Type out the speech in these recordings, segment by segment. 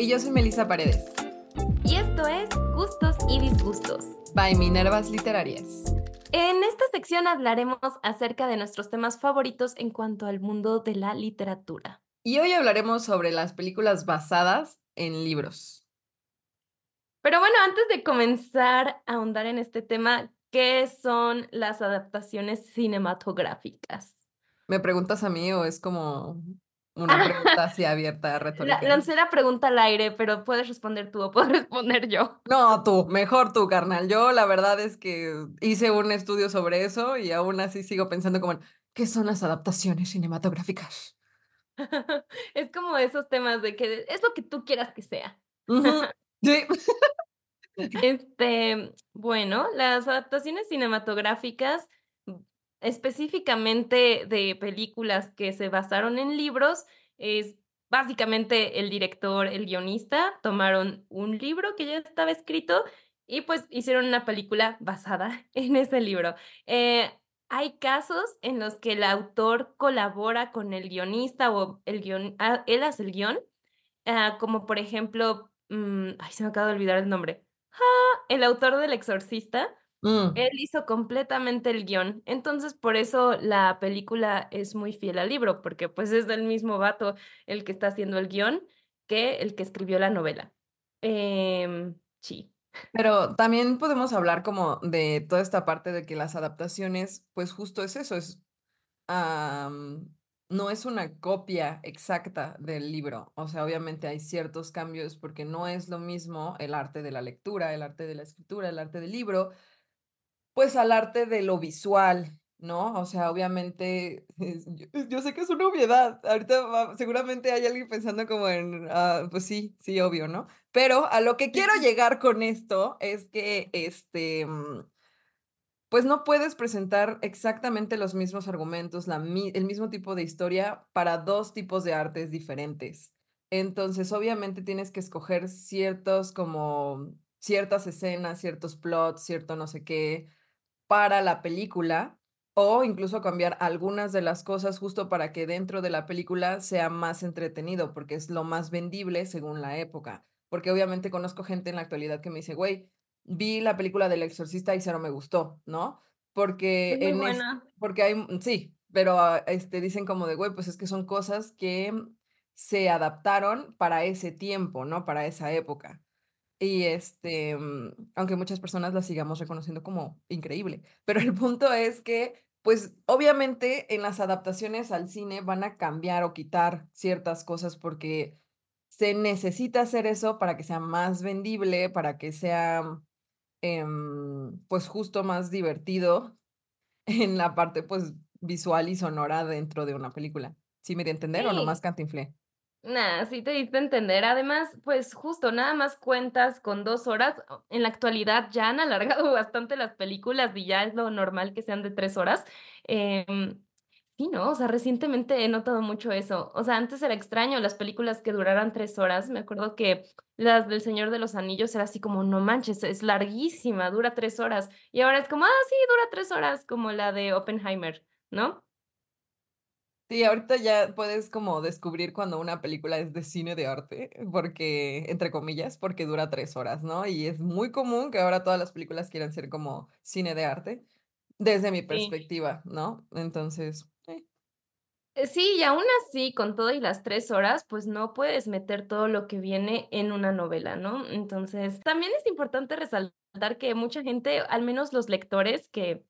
Y yo soy Melissa Paredes. Y esto es Gustos y Disgustos. By Minervas Literarias. En esta sección hablaremos acerca de nuestros temas favoritos en cuanto al mundo de la literatura. Y hoy hablaremos sobre las películas basadas en libros. Pero bueno, antes de comenzar a ahondar en este tema, ¿qué son las adaptaciones cinematográficas? ¿Me preguntas a mí o es como una pregunta así abierta, retórica? lancé la pregunta al aire, pero puedes responder tú o puedo responder yo. No, tú, mejor tú, carnal. Yo la verdad es que hice un estudio sobre eso y aún así sigo pensando como, ¿qué son las adaptaciones cinematográficas? es como esos temas de que es lo que tú quieras que sea. Sí. Este, bueno, las adaptaciones cinematográficas, específicamente de películas que se basaron en libros, es básicamente el director, el guionista, tomaron un libro que ya estaba escrito y pues hicieron una película basada en ese libro. Eh, hay casos en los que el autor colabora con el guionista o el guion, ah, él hace el guion, ah, como por ejemplo, mm, ay, se me acaba de olvidar el nombre el autor del Exorcista, Mm. él hizo completamente el guion. Entonces, por eso la película es muy fiel al libro, porque pues es del mismo vato el que está haciendo el guion que el que escribió la novela. Em, sí. Pero también podemos hablar como de toda esta parte de que las adaptaciones, pues justo es eso, es no es una copia exacta del libro. O sea, obviamente hay ciertos cambios porque no es lo mismo el arte de la lectura, el arte de la escritura, el arte del libro, pues al arte de lo visual, ¿no? O sea, obviamente, es- yo, yo sé que es una obviedad. Ahorita va- seguramente hay alguien pensando como en, ah, pues sí, sí, obvio, ¿no? Pero a lo que quiero llegar con esto es que, este, mm, pues no puedes presentar exactamente los mismos argumentos, la el mismo tipo de historia para dos tipos de artes diferentes. Entonces, obviamente tienes que escoger ciertos como ciertas escenas, ciertos plots, cierto no sé qué para la película o incluso cambiar algunas de las cosas justo para que dentro de la película sea más entretenido, porque es lo más vendible según la época. Porque obviamente conozco gente en la actualidad que me dice, güey, vi la película del exorcista y cero me gustó, ¿no? Porque Es en es, porque hay, mm, sí, pero ah, este dicen como de, güey, pues es que son cosas que se adaptaron para ese tiempo, ¿no? Para esa época. Y este, mm, aunque muchas personas la sigamos reconociendo como increíble, pero el punto es que, pues obviamente en las adaptaciones al cine van a cambiar o quitar ciertas cosas porque se necesita hacer eso para que sea más vendible, para que sea, em, pues justo más divertido en la parte, pues visual y sonora dentro de una película. ¿Sí me di a entender o nomás cantinflé? Nah, sí te diste entender. Además, pues justo, nada más cuentas con dos horas. o- En la actualidad ya han alargado bastante las películas y ya es lo normal que sean de tres horas. Em, sí, ¿no? O sea, recientemente he notado mucho eso. O sea, antes era extraño las películas que duraran tres horas. Me acuerdo que las del Señor de los Anillos era así como, no manches, es larguísima, dura tres horas. Y ahora es como, ah, sí, dura tres horas, como la de Oppenheimer, ¿no? Sí, ahorita ya puedes como descubrir cuando una película es de cine de arte, porque, entre comillas, porque dura tres horas, ¿no? Y es muy común que ahora todas las películas quieran ser como cine de arte, desde mi Sí. perspectiva, ¿no? Entonces, eh, Eh, Sí, y aún así, con todo y las tres horas, pues no puedes meter todo lo que viene en una novela, ¿no? Entonces, también es importante resaltar que mucha gente, al menos los lectores que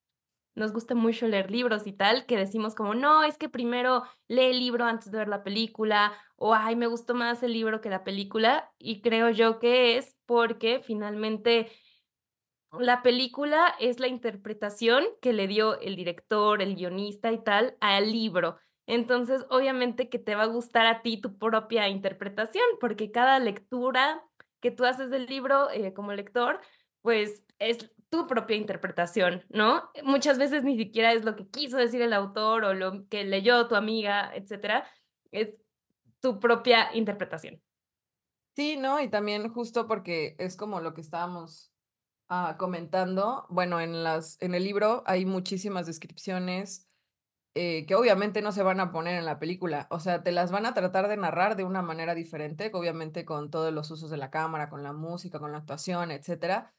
nos gusta mucho leer libros y tal, que decimos como, no, es que primero lee el libro antes de ver la película, o ay, me gustó más el libro que la película, y creo yo que es porque finalmente la película es la interpretación que le dio el director, el guionista y tal al libro. Entonces, obviamente que te va a gustar a ti tu propia interpretación, porque cada lectura que tú haces del libro eh, como lector, pues es tu propia interpretación, ¿no? Muchas veces ni siquiera es lo que quiso decir el autor o lo que leyó tu amiga, etcétera. Es tu propia interpretación. sí, ¿no? Y también justo porque es como lo que estábamos ah, comentando, bueno, en las, en el libro hay muchísimas descripciones eh, que obviamente no se van a poner en la película. O sea, te las van a tratar de narrar de una manera diferente, obviamente con todos los usos de la cámara, con la música, con la actuación, etcétera.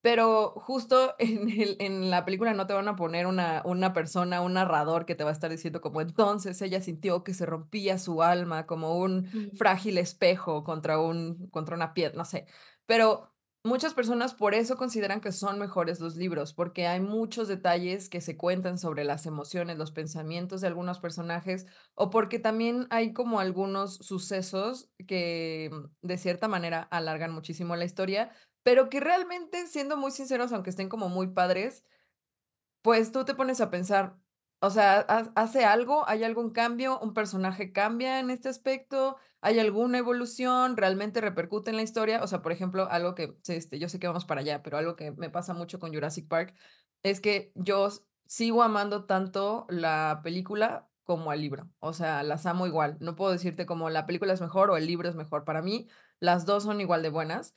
Pero justo en el en la película no te van a poner una una persona, un narrador que te va a estar diciendo como entonces ella sintió que se rompía su alma como un frágil espejo contra un contra una piedra, no sé. Pero muchas personas por eso consideran que son mejores los libros, porque hay muchos detalles que se cuentan sobre las emociones, los pensamientos de algunos personajes, o porque también hay como algunos sucesos que, de cierta manera alargan muchísimo la historia, pero que realmente, siendo muy sinceros, aunque estén como muy padres, pues tú te pones a pensar, o sea, ¿ha hace algo? ¿Hay algún cambio? ¿Un personaje cambia en este aspecto? ¿Hay alguna evolución? ¿Realmente repercute en la historia? O sea, por ejemplo, algo que, este, yo sé que vamos para allá, pero algo que me pasa mucho con Jurassic Park es que yo sigo amando tanto la película como al libro. O sea, las amo igual. No puedo decirte como la película es mejor o el libro es mejor. Para mí, las 2 son igual de buenas.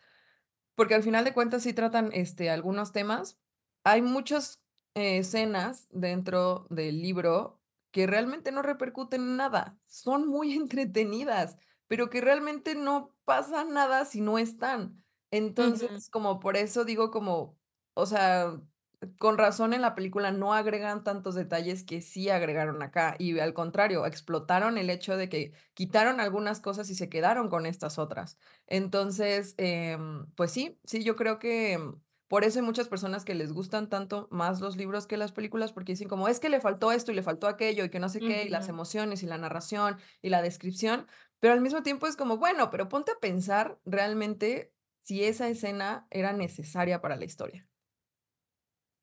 Porque al final de cuentas sí tratan, este, algunos temas. Hay muchas escenas dentro del libro que realmente no repercuten en nada. Son muy entretenidas, pero que realmente no pasa nada si no están. Entonces, como por eso digo como, o sea, con razón en la película no agregan tantos detalles que sí agregaron acá, y al contrario, explotaron el hecho de que quitaron algunas cosas y se quedaron con estas otras. Entonces, em, pues sí, sí, yo creo que por eso hay muchas personas que les gustan tanto más los libros que las películas, porque dicen como: "Es que le faltó esto y le faltó aquello, y que no sé qué, y las emociones, y la narración, y la descripción". Pero al mismo tiempo es como, bueno, pero ponte a pensar realmente si esa escena era necesaria para la historia.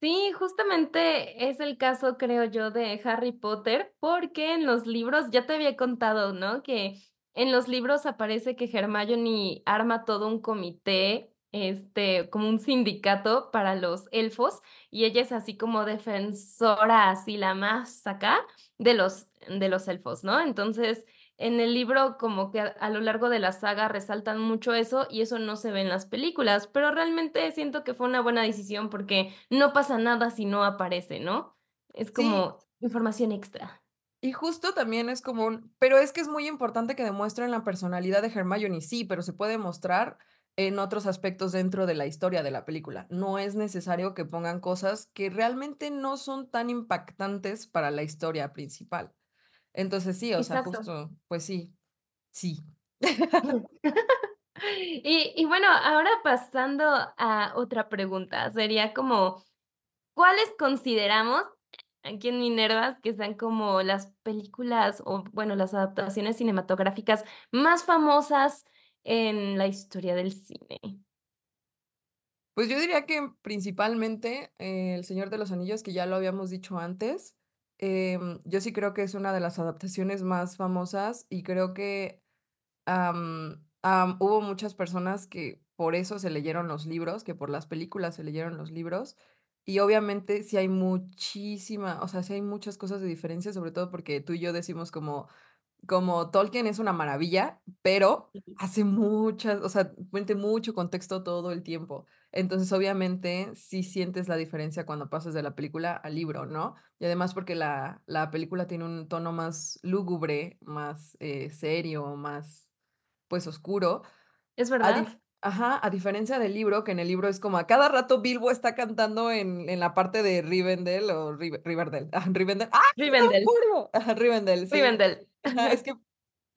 Sí, justamente es el caso, creo yo, de Harry Potter, porque en los libros ya te había contado, ¿no?, que en los libros aparece que Hermione arma todo un comité, este, como un sindicato para los elfos, y ella es así como defensora, así la más acá de los de los elfos, ¿no? Entonces, en el libro como que a a lo largo de la saga resaltan mucho eso, y eso no se ve en las películas, pero realmente siento que fue una buena decisión porque no pasa nada si no aparece, ¿no? Es Sí. como información extra. Y justo también es como un pero es que es muy importante que demuestren la personalidad de Hermione, sí, pero se puede mostrar en otros aspectos dentro de la historia de la película. No es necesario que pongan cosas que realmente no son tan impactantes para la historia principal. Entonces sí, o sea, justo, pues sí, sí. Y y bueno, ahora pasando a otra pregunta, sería como, ¿cuáles consideramos aquí en Minervas que sean como las películas o, bueno, las adaptaciones cinematográficas más famosas en la historia del cine? Pues yo diría que principalmente, eh, El Señor de los Anillos, que ya lo habíamos dicho antes, em, yo sí creo que es una de las adaptaciones más famosas y creo que, am, am, hubo muchas personas que por eso se leyeron los libros, que por las películas se leyeron los libros, y obviamente sí hay muchísima, o sea, sí hay muchas cosas de diferencia, sobre todo porque tú y yo decimos como como Tolkien es una maravilla, pero hace muchas, o sea, mete mucho contexto todo el tiempo. Entonces, obviamente, sí sientes la diferencia cuando pasas de la película al libro, ¿no? Y además porque la la película tiene un tono más lúgubre, más, eh, serio, más, pues, oscuro. Es A verdad. dif ajá, a diferencia del libro, que en el libro es como a cada rato Bilbo está cantando en en la parte de Rivendell o Rive Riverdale, ajá, Rivendell, ¡ay, no me Rivendell. Rivendell, sí. Rivendell. Ajá, es que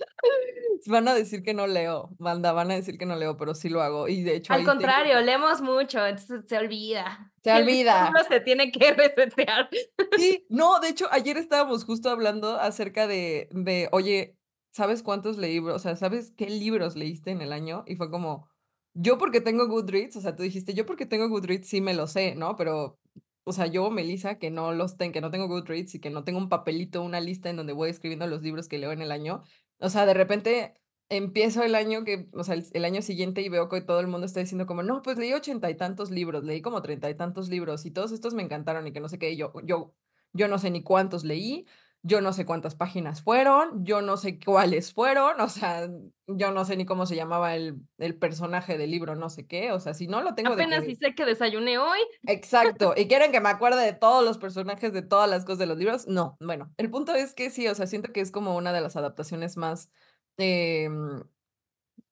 van a decir que no leo, banda, van a decir que no leo, pero sí lo hago, y de hecho Al ahí tengo contrario, leemos mucho, entonces se olvida. Se olvida. se tiene que resetear. Sí, no, de hecho, ayer estábamos justo hablando acerca de de, oye, ¿sabes cuántos leí? O sea, ¿sabes qué libros leíste en el año? Y fue como, yo porque tengo Goodreads, o sea, tú dijiste, yo porque tengo Goodreads sí me lo sé, ¿no? Pero, o sea, yo, Melissa, que no los ten que no tengo Goodreads y que no tengo un papelito, una lista en donde voy escribiendo los libros que leo en el año. O sea, de repente empiezo el año que, o sea, el año siguiente y veo que todo el mundo está diciendo como: "No, pues leí ochenta y tantos libros, leí como treinta y tantos libros, y todos estos me encantaron", y que no sé qué, yo yo yo no sé ni cuántos leí, yo no sé cuántas páginas fueron, yo no sé cuáles fueron, o sea, yo no sé ni cómo se llamaba el el personaje del libro, no sé qué, o sea, si no lo tengo de Apenas que sé que desayuné hoy. Exacto, ¿y quieren que me acuerde de todos los personajes de todas las cosas de los libros? No, bueno, el punto es que sí, o sea, siento que es como una de las adaptaciones más, em,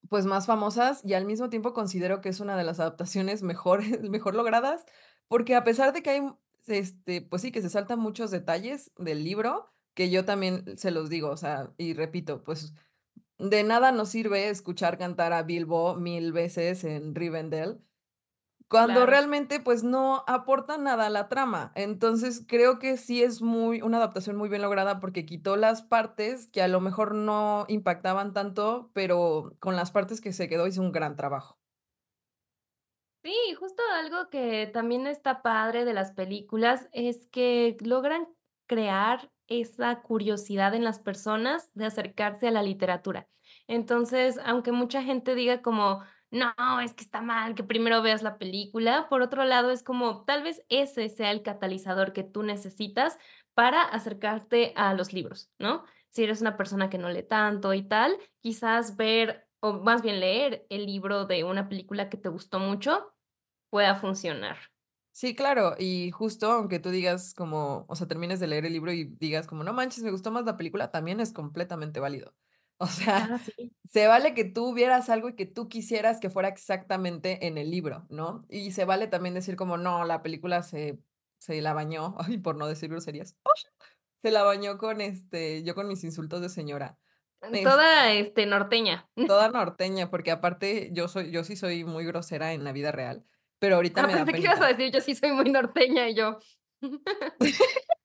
pues, más famosas, y al mismo tiempo considero que es una de las adaptaciones mejores mejor logradas, porque a pesar de que hay, este, pues sí, que se saltan muchos detalles del libro, que yo también se los digo, o sea, y repito, pues, de nada nos sirve escuchar cantar a Bilbo 1000 veces en Rivendell, cuando Claro. realmente, pues, no aporta nada a la trama. Entonces, creo que sí es muy una adaptación muy bien lograda, porque quitó las partes que a lo mejor no impactaban tanto, pero con las partes que se quedó hizo un gran trabajo. Sí, justo algo que también está padre de las películas es que logran crear esa curiosidad en las personas de acercarse a la literatura. Entonces, aunque mucha gente diga como: "No, es que está mal que primero veas la película", por otro lado, es como tal vez ese sea el catalizador que tú necesitas para acercarte a los libros, ¿no? Si eres una persona que no lee tanto y tal, quizás ver, o más bien leer el libro de una película que te gustó mucho, pueda funcionar. Sí, claro, y justo aunque tú digas como, o sea, termines de leer el libro y digas como: "No manches, me gustó más la película", también es completamente válido. O sea, Ah, sí. se vale que tú vieras algo y que tú quisieras que fuera exactamente en el libro, ¿no? Y se vale también decir como: "No, la película se se la bañó", ay, por no decir groserías, se la bañó con, este, yo con mis insultos de señora. Este toda, este, norteña. Toda norteña, porque aparte yo soy yo sí soy muy grosera en la vida real, pero ahorita Ah, me da pensé que ibas a decir: "Yo sí soy muy norteña", y yo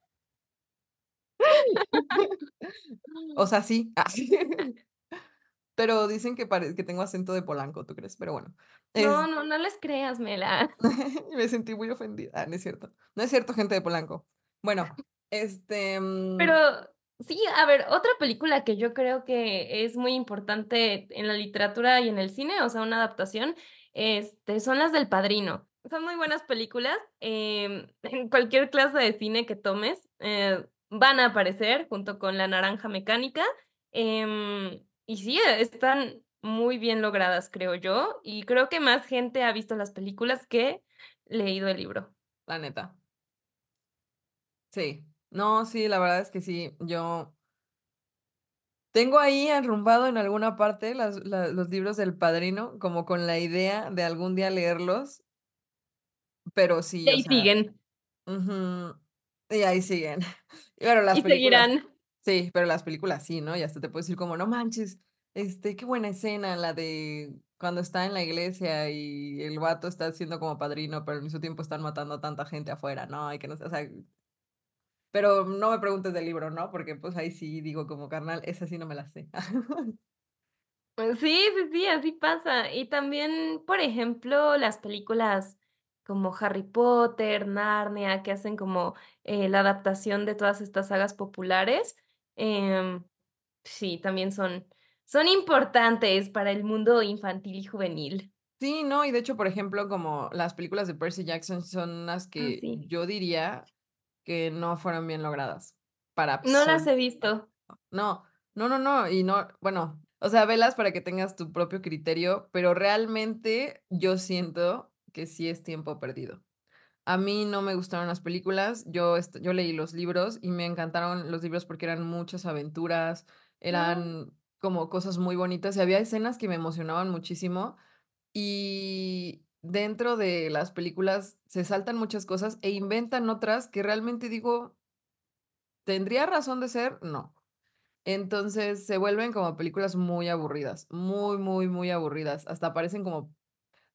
O sea, sí. Ah. Pero dicen que que tengo acento de Polanco, ¿tú crees? Pero bueno, es No, no, no les creas, Mela. me sentí muy ofendida. Ah, no es cierto. No es cierto, gente de Polanco. Bueno, este, Pero mm sí, a ver, otra película que yo creo que es muy importante en la literatura y en el cine, o sea, una adaptación, este, son las del Padrino. Son muy buenas películas, em, en cualquier clase de cine que tomes, eh, van a aparecer junto con La naranja mecánica, em, y sí, están muy bien logradas, creo yo, y creo que más gente ha visto las películas que leído el libro. La neta. Sí. No, sí, la verdad es que sí, yo tengo ahí arrumbado en alguna parte las la los libros del Padrino, como con la idea de algún día leerlos. Pero Y sí, o ahí sea siguen. y ahí siguen. Pero las Y películas seguirán. sí, pero las películas sí, ¿no? Y hasta te puedo decir como: "No manches, este, qué buena escena la de cuando está en la iglesia y el vato está haciendo como padrino, pero al mismo tiempo están matando a tanta gente afuera", ¿no? Y que no sé, o sea pero no me preguntes del libro, ¿no? Porque, pues, ahí sí digo como: "Carnal, esa sí no me la sé". Pues sí, sí, sí, así pasa. Y también, por ejemplo, las películas como Harry Potter, Narnia, que hacen como, eh, la adaptación de todas estas sagas populares, em, sí, también son son importantes para el mundo infantil y juvenil. Sí, no, y de hecho, por ejemplo, como las películas de Percy Jackson son unas Ah, que sí. yo diría que no fueron bien logradas, para No las he visto. no, no, no, no, y no, bueno, o sea, velas para que tengas tu propio criterio, pero realmente yo siento que sí es tiempo perdido. A mí no me gustaron las películas, yo, yo leí los libros y me encantaron los libros porque eran muchas aventuras, eran como cosas muy bonitas y había escenas que me emocionaban muchísimo, y dentro de las películas se saltan muchas cosas e inventan otras que realmente digo ¿tendría razón de ser? No. Entonces, se vuelven como películas muy aburridas, muy, muy, muy aburridas, hasta parecen como,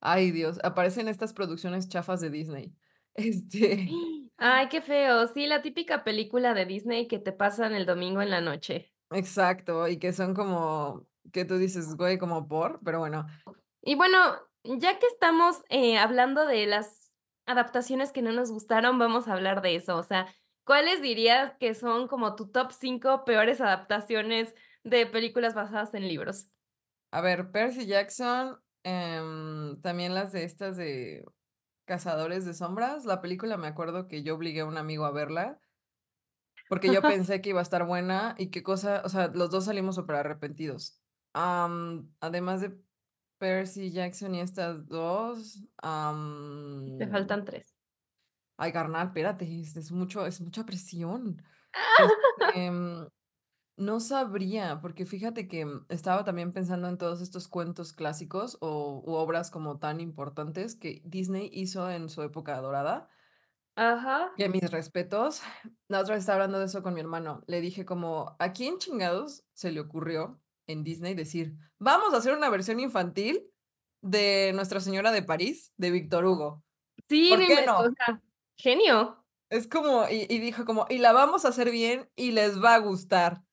ay Dios, aparecen estas producciones chafas de Disney. Este Ay, qué feo. Sí, la típica película de Disney que te pasan el domingo en la noche. Exacto, y que son como, que tú dices: "Güey, ¿como por?", pero bueno. Y bueno, ya que estamos, eh, hablando de las adaptaciones que no nos gustaron, vamos a hablar de eso, o sea, ¿cuáles dirías que son como tu top 5 peores adaptaciones de películas basadas en libros? A ver, Percy Jackson, em, también las de estas de Cazadores de sombras, la película me acuerdo que yo obligué a un amigo a verla. porque yo pensé que iba a estar buena y qué cosa, o sea, los 2 salimos superarrepentidos. Am, además de Percy Jackson y estas 2, Te faltan 3. Ay, carnal, espérate, es es mucho es mucha presión. Este, mm, no sabría, porque fíjate que, mm, estaba también pensando en todos estos cuentos clásicos o u obras como tan importantes que Disney hizo en su época dorada. Ajá. Que mis respetos. La otra vez estaba hablando de eso con mi hermano. Le dije como: "¿A quién chingados se le ocurrió en Disney decir: "Vamos a hacer una versión infantil de Nuestra Señora de París, de Víctor Hugo"? Sí, ¿Por qué o sea, genio. Es como y y dijo como: "Y la vamos a hacer bien y les va a gustar".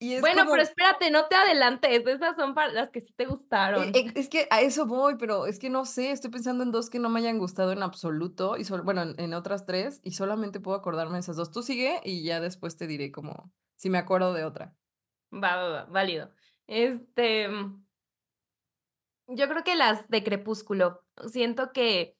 Y es Bueno, pero espérate, no te adelantes, esas son para las que sí te gustaron. e es que a eso voy, pero es que no sé, estoy pensando en 2 que no me hayan gustado en absoluto y bueno, en en otras 3 y solamente puedo acordarme de esas 2. Tú sigue y ya después te diré como si me acuerdo de otra. Va, va, va, válido. Este, mm yo creo que las de Crepúsculo. Siento que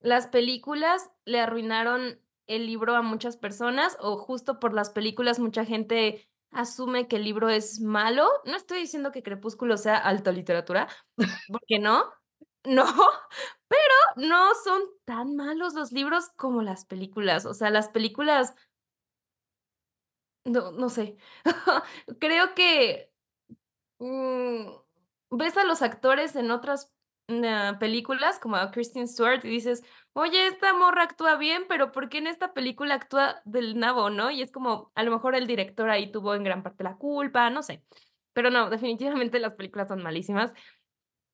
las películas le arruinaron el libro a muchas personas, o justo por las películas mucha gente asume que el libro es malo. No estoy diciendo que Crepúsculo sea alta literatura, porque no, no, pero no son tan malos los libros como las películas. O sea, las películas no no sé. Creo que, mm, ves a los actores en otras, ah, películas, como a Kristen Stewart, y dices: "Oye, esta morra actúa bien, pero, ¿por qué en esta película actúa del nabo?", ¿no? Y es como, a lo mejor el director ahí tuvo en gran parte la culpa, no sé. Pero no, definitivamente las películas son malísimas.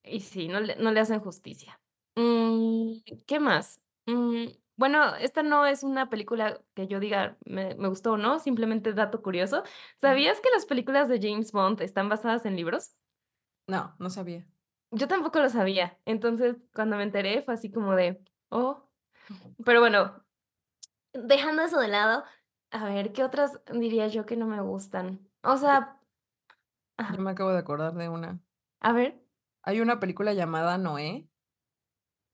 Y sí, no le no le hacen justicia. Mm, ¿qué más? Mm, bueno, esta no es una película que yo diga me me gustó o no, simplemente dato curioso. ¿sabías que las películas de James Bond están basadas en libros? No, no sabía. Yo tampoco lo sabía. Entonces, cuando me enteré, fue así como de: "Oh". Pero bueno, dejando eso de lado, a ver, ¿qué otras diría yo que no me gustan? O sea yo me acabo de acordar de una. A ver. Hay una película llamada Noé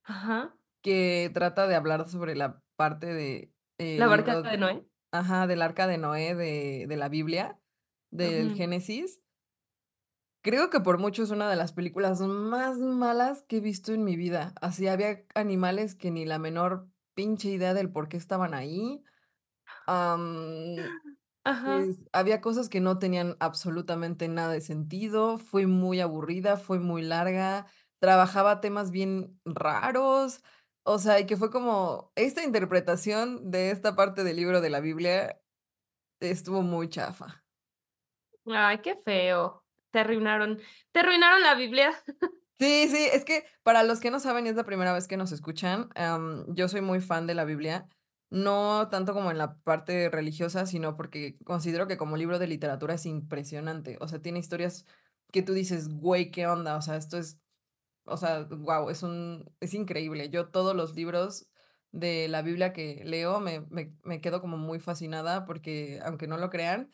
Ajá. Que trata de hablar sobre la parte de, ¿La el barca de Noé? ajá, del Arca de Noé de de la Biblia, del Ujú. Génesis. Creo que por mucho es una de las películas más malas que he visto en mi vida. Así había animales que ni la menor pinche idea del por qué estaban ahí. Am, Ajá. pues, había cosas que no tenían absolutamente nada de sentido, fue muy aburrida, fue muy larga, trabajaba temas bien raros, o sea, y que fue como esta interpretación de esta parte del libro de la Biblia estuvo muy chafa. Ay, qué feo. Te arruinaron te arruinaron la Biblia. Sí, sí, es que para los que no saben y es la primera vez que nos escuchan, am, yo soy muy fan de la Biblia, no tanto como en la parte religiosa, sino porque considero que como libro de literatura es impresionante. O sea, tiene historias que tú dices: "Güey, ¿qué onda?". O sea, esto es, o sea, guau, es un es increíble. Yo todos los libros de la Biblia que leo me me me quedo como muy fascinada porque, aunque no lo crean,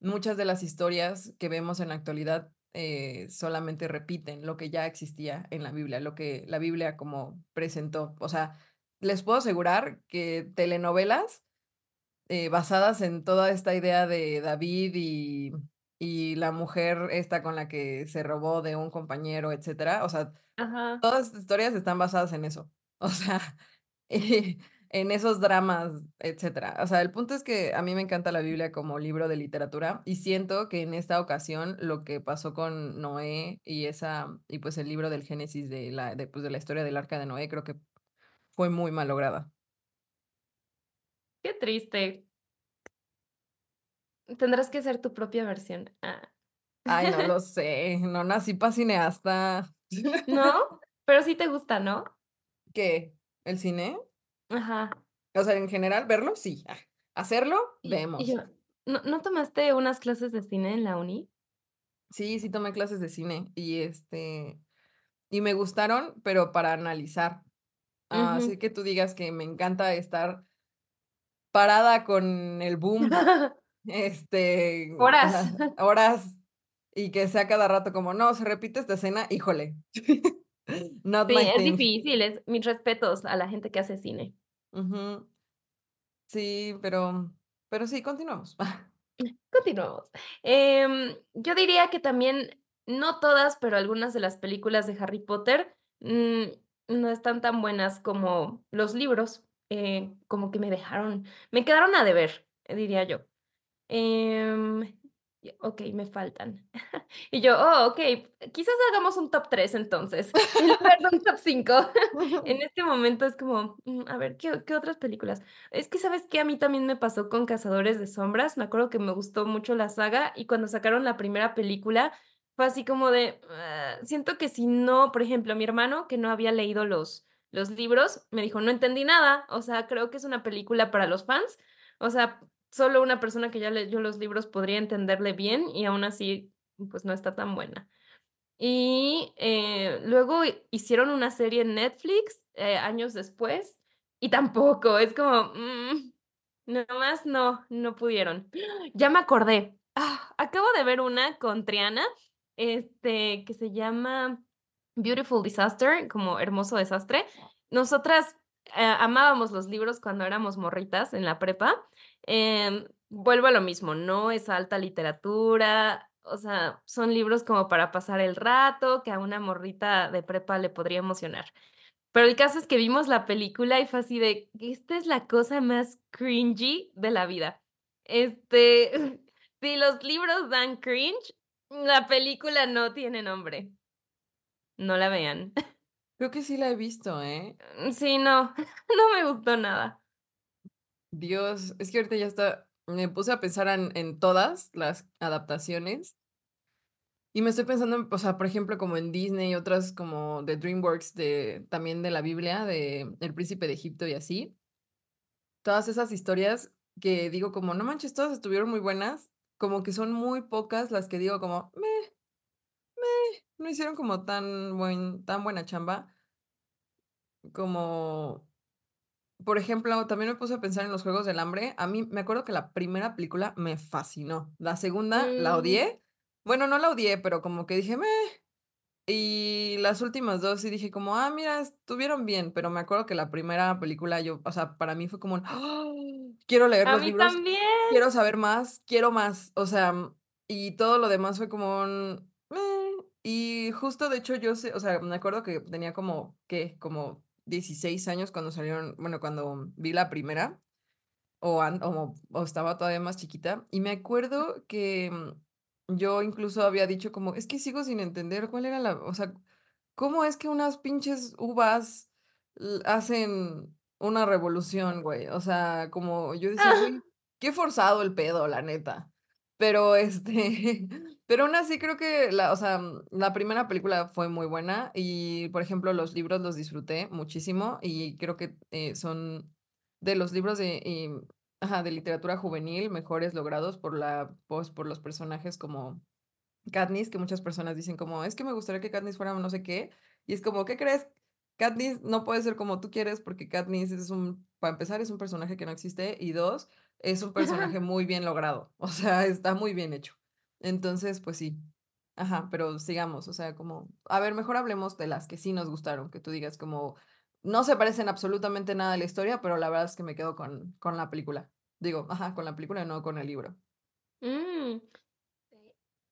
muchas de las historias que vemos en la actualidad, eh, solamente repiten lo que ya existía en la Biblia, lo que la Biblia como presentó. O sea, les puedo asegurar que telenovelas, eh, basadas en toda esta idea de David y y la mujer esta con la que se robó de un compañero, etcétera. O sea, Ajá. todas estas historias están basadas en eso. O sea, eh, en esos dramas, etcétera. O sea, el punto es que a mí me encanta la Biblia como libro de literatura y siento que en esta ocasión lo que pasó con Noé y esa y pues el libro del Génesis de la de, pues, de la historia del Arca de Noé, creo que fue muy malograda. Qué triste. Tendrás que hacer tu propia versión. Ah. Ay, no lo sé, no nací para cineasta. ¿No? Pero sí te gusta, ¿no? ¿Qué? ¿El cine? Ajá. O sea, en general, verlo, sí. Ah, hacerlo, y vemos. yo, ¿no no tomaste unas clases de cine en la uni? Sí, sí tomé clases de cine y, este, y me gustaron, pero para analizar. Así que tú digas que me encanta estar parada con el boom, este, Horas. horas, y que sea cada rato como: "No, se repite esta escena", híjole, not Sí, my es thing. difícil, es mis respetos a la gente que hace cine. Sí, pero pero sí, continuamos. Continuamos. Em, yo diría que también, no todas, pero algunas de las películas de Harry Potter, mm, no están tan buenas como los libros, eh, como que me dejaron me quedaron a deber, diría yo. Em, okey, me faltan. Y yo: "Oh, okey, quizás hagamos un top 3 entonces, en lugar de un top 5". En este momento es como, mm, a ver, ¿qué qué otras películas? Es que, ¿sabes qué? A mí también me pasó con Cazadores de Sombras, me acuerdo que me gustó mucho la saga, y cuando sacaron la primera película, fue así como de, ah, siento que si no por ejemplo, mi hermano, que no había leído los los libros, me dijo: "No entendí nada, o sea, creo que es una película para los fans". O sea, solo una persona que ya leyó los libros podría entenderle bien, y aún así, pues, no está tan buena. Y, eh, luego hicieron una serie en Netflix, eh, años después, y tampoco, es como, mm, nomás no, no pudieron. Ya me acordé, ah, acabo de ver una con Triana, este, que se llama Beautiful Disaster, como Hermoso Desastre. Nosotras, ah, amábamos los libros cuando éramos morritas en la prepa, em, vuelvo a lo mismo, no es alta literatura, o sea, son libros como para pasar el rato, que a una morrita de prepa le podría emocionar. Pero el caso es que vimos la película y fue así de, esta es la cosa más cringy de la vida. Este, si los libros dan cringe, la película no tiene nombre. No la vean. Creo que sí la he visto, ¿eh? Mm, sí, no, no me gustó nada. Dios, es que ahorita ya está me puse a pensar en todas las adaptaciones y me estoy pensando en, o sea, por ejemplo, como en Disney y otras como de DreamWorks, de también de la Biblia, de El Príncipe de Egipto y así. Todas esas historias que digo como: "No manches, todas estuvieron muy buenas", como que son muy pocas las que digo como: "Me, me", no hicieron como tan buen tan buena chamba. Como, por ejemplo, también me puse a pensar en Los Juegos del Hambre. A mí me acuerdo que la primera película me fascinó, la segunda la Mm. odié. Bueno, no la odié, pero como que dije: "Me", y las últimas 2 sí dije como: "Ah, mira, estuvieron bien", pero me acuerdo que la primera película yo, o sea, para mí fue como un: "Quiero leer A los mí libros, también. quiero saber más, quiero más", o sea, mm, y todo lo demás fue como un: y justo, de hecho, yo sé, o sea, me acuerdo que tenía como, ¿qué? Como 16 años cuando salieron, bueno, cuando vi la primera, o o o estaba todavía más chiquita, y me acuerdo que, mm, yo incluso había dicho como: "Es que sigo sin entender cuál era la, o sea, ¿cómo es que unas pinches uvas hacen una revolución, güey?". O sea, como yo decía: "Güey, qué forzado el pedo, la neta". Pero, este, pero aún así creo que la, o sea, mm, la primera película fue muy buena y, por ejemplo, los libros los disfruté muchísimo y creo que, eh, son de los libros de, ajá, de literatura juvenil mejores logrados por la, pues, por los personajes como Katniss, que muchas personas dicen como: "Es que me gustaría que Katniss fuera no sé qué", y es como: "¿Qué crees? Katniss no puede ser como tú quieres, porque Katniss es un para empezar, es un personaje que no existe, y 2 es un personaje muy bien logrado, o sea, está muy bien hecho". Entonces, pues sí. Ajá, pero sigamos, o sea, como, a ver, mejor hablemos de las que sí nos gustaron, que tú digas como: "No se parecen absolutamente nada a la historia, pero la verdad es que me quedo con con la película". Digo, ajá, con la película, no con el libro. Mm.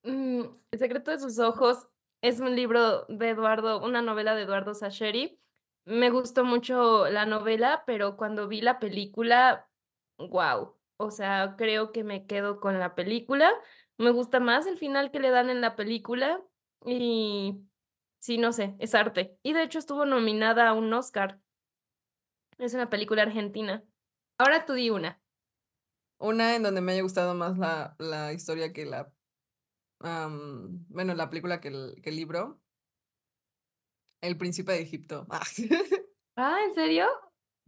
Mm, El secreto de sus ojos es un libro de Eduardo una novela de Eduardo Sacheri. Me gustó mucho la novela, pero cuando vi la película, guau, o sea, creo que me quedo con la película. Me gusta más el final que le dan en la película y sí, no sé, es arte. Y de hecho estuvo nominada a un Oscar. Es una película argentina. Ahora tú di una. Una en donde me haya gustado más la la historia que la, am, bueno, la película que el que el libro. El Príncipe de Egipto. Ah, ¿en serio?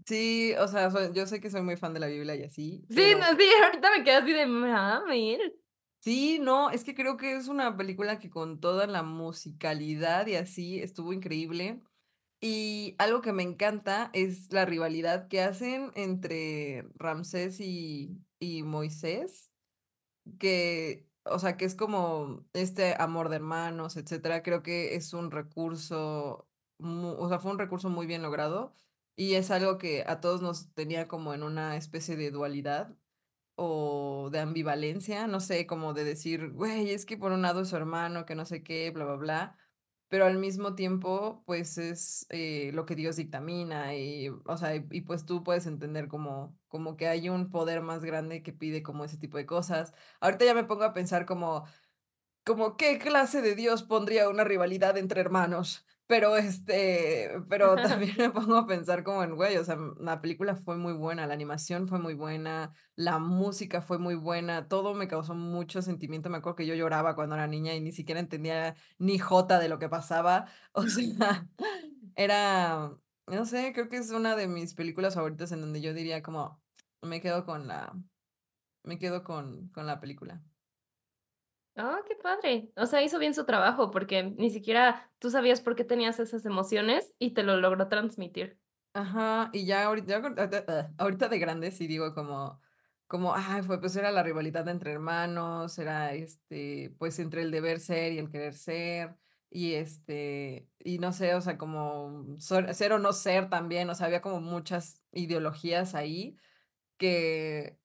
Sí, o sea, soy yo sé que soy muy fan de la Biblia y así, Sí, no, sí, ahorita me quedé así de, mames. Sí, no, es que creo que es una película que con toda la musicalidad y así estuvo increíble. Y algo que me encanta es la rivalidad que hacen entre Ramsés y y Moisés, que, o sea, que es como este amor de hermanos, etcétera. Creo que es un recurso, o sea, fue un recurso muy bien logrado, y es algo que a todos nos tenía como en una especie de dualidad. o de ambivalencia, no sé, como de decir: "Güey, es que por un lado es su hermano, que no sé qué, bla, bla, bla", pero al mismo tiempo, pues, es, eh, lo que Dios dictamina y, o sea, y pues tú puedes entender como como que hay un poder más grande que pide como ese tipo de cosas. Ahorita ya me pongo a pensar como como, ¿qué clase de Dios pondría una rivalidad entre hermanos? Pero, este, pero también me pongo a pensar como en, güey, o sea, la película fue muy buena, la animación fue muy buena, la música fue muy buena, todo me causó mucho sentimiento. Me acuerdo que yo lloraba cuando era niña y ni siquiera entendía ni jota de lo que pasaba. O sea, era, no sé, creo que es una de mis películas favoritas en donde yo diría como, me quedo con la me quedo con con la película. Ah, qué padre. O sea, hizo bien su trabajo, porque ni siquiera tú sabías por qué tenías esas emociones y te lo logró transmitir. Ajá, y ya ahorita ahorita ahorita de grande sí digo como como, ay, fue pues era la rivalidad entre hermanos, era, este, pues, entre el deber ser y el querer ser, y, este, y no sé, o sea, como ser o no ser también, o sea, había como muchas ideologías ahí que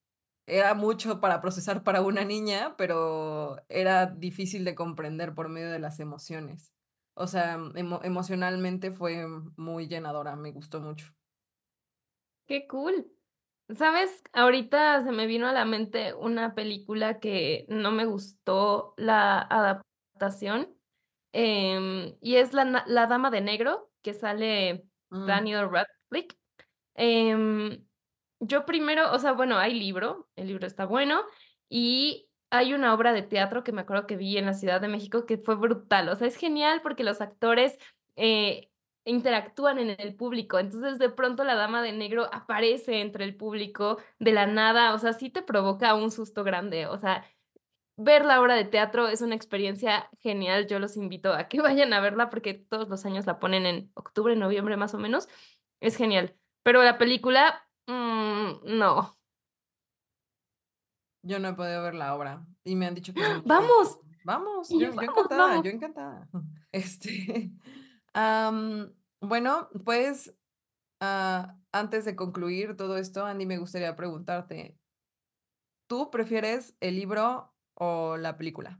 era mucho para procesar para una niña, pero era difícil de comprender por medio de las emociones. O sea, emo emocionalmente fue muy llenadora, me gustó mucho. Qué cool. ¿Sabes? Ahorita se me vino a la mente una película que no me gustó la adaptación, em, y es La La dama de negro, que sale Mm. Daniel Radcliffe. Em, yo primero, o sea, bueno, hay libro, el libro está bueno, y hay una obra de teatro que me acuerdo que vi en la Ciudad de México que fue brutal. O sea, es genial porque los actores, eh, interactúan en el público. Entonces, de pronto, la dama de negro aparece entre el público de la nada, o sea, sí te provoca un susto grande. O sea, ver la obra de teatro es una experiencia genial. Yo los invito a que vayan a verla porque todos los años la ponen en octubre, noviembre, más o menos. Es genial. Pero la película, mm, no. Yo no he podido ver la obra y me han dicho que ¡Vamos! vamos, yo: yo yo "Vamos, encantada, vamos". yo encantada. Este, bueno, pues, ah, antes de concluir todo esto, Andy, me gustaría preguntarte ¿tú prefieres el libro o la película?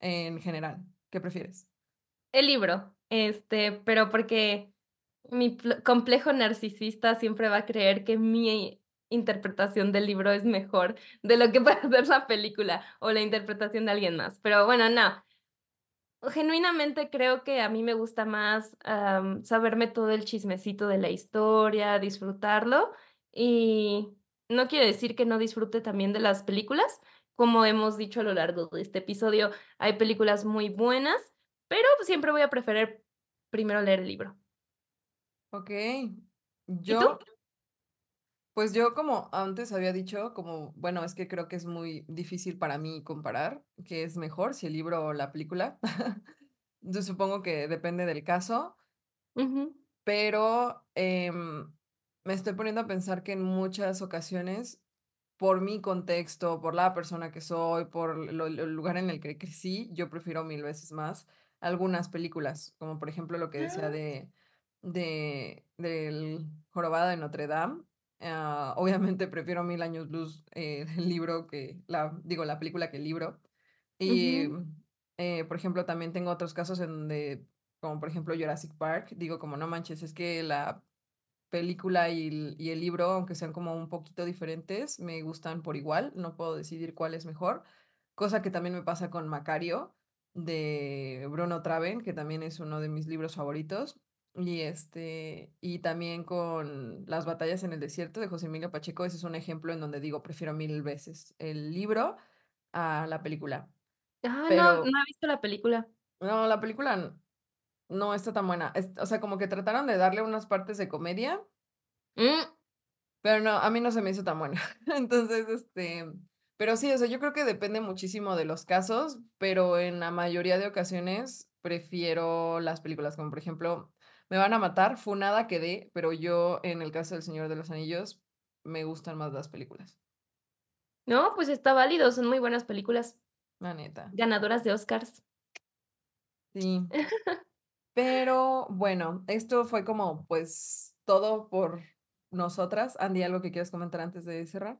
En general, ¿qué prefieres? El libro, este, pero porque mi pl complejo narcisista siempre va a creer que mi interpretación del libro es mejor de lo que puede ser la película o la interpretación de alguien más. Pero bueno, no. Genuinamente creo que a mí me gusta más, saberme todo el chismecito de la historia, disfrutarlo, y no quiere decir que no disfrute también de las películas. Como hemos dicho a lo largo de este episodio, hay películas muy buenas, pero, siempre voy a preferir primero leer el libro. Okey. ¿Y tú? Yo pues yo, como antes había dicho, como, bueno, es que creo que es muy difícil para mí comparar qué es mejor, si el libro o la película. Yo supongo que depende del caso. Pero, em, me estoy poniendo a pensar que en muchas ocasiones, por mi contexto, por la persona que soy, por lo el lugar en el que crecí, yo prefiero mil veces más algunas películas, como por ejemplo, lo que decía Ah. de de del Jorobado de Notre Dame. Ah, obviamente prefiero mil años luz, eh, el libro que la digo, la película que el libro. Y, eh, por ejemplo, también tengo otros casos en donde, como por ejemplo, Jurassic Park, digo como: "No manches, es que la película y el y el libro, aunque sean como un poquito diferentes, me gustan por igual, no puedo decidir cuál es mejor". Cosa que también me pasa con Macario, de Bruno Traven, que también es uno de mis libros favoritos. Y, este, y también con Las batallas en el desierto, de José Emilio Pacheco, ese es un ejemplo en donde digo, prefiero mil veces el libro a la película. Ah, no, Pero no he visto la película. no, la película no está tan buena. Es o sea, como que trataron de darle unas partes de comedia Mm. pero no, a mí no se me hizo tan buena. Entonces, este, pero sí, o sea, yo creo que depende muchísimo de los casos, pero en la mayoría de ocasiones prefiero las películas, como por ejemplo, me van a matar, funada quedé, pero yo, en el caso del Señor de los Anillos, me gustan más las películas. No, pues está válido, son muy buenas películas. La neta. Ganadoras de Óscars. Sí. Pero bueno, esto fue como, pues, todo por nosotras. Andy, ¿algo que quieras comentar antes de cerrar?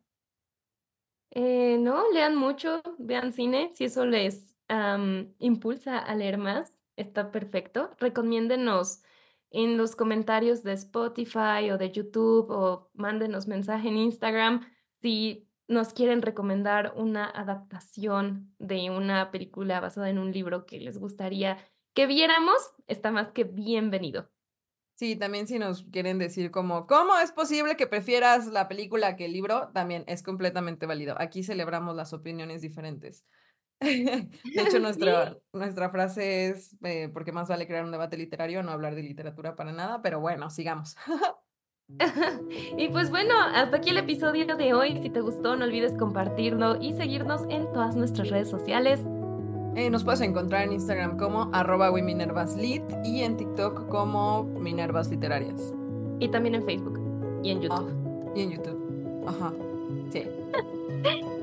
Eh, no, lean mucho, vean cine, si eso les, am, impulsa a leer más, está perfecto. Recomiéndenos en los comentarios de Spotify o de YouTube, o mándenos mensaje en Instagram si nos quieren recomendar una adaptación de una película basada en un libro que les gustaría que viéramos, está más que bienvenido. Sí, también si nos quieren decir como, ¿cómo es posible que prefieras la película que el libro? También es completamente válido. Aquí celebramos las opiniones diferentes. De hecho, nuestra, Sí. nuestra frase es, eh, porque más vale crear un debate literario, no hablar de literatura para nada, pero bueno, sigamos. Y pues bueno, hasta aquí el episodio de hoy. Si te gustó, no olvides compartirlo y seguirnos en todas nuestras redes sociales. Eh, nos puedes encontrar en Instagram como arroba y en TikTok como Minervas Literarias. Y también en Facebook y en Ah, YouTube. y en YouTube. Ajá. Sí.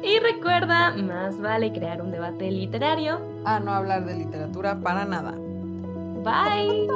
Y recuerda, más vale crear un debate literario. A no hablar de literatura para nada. Bye.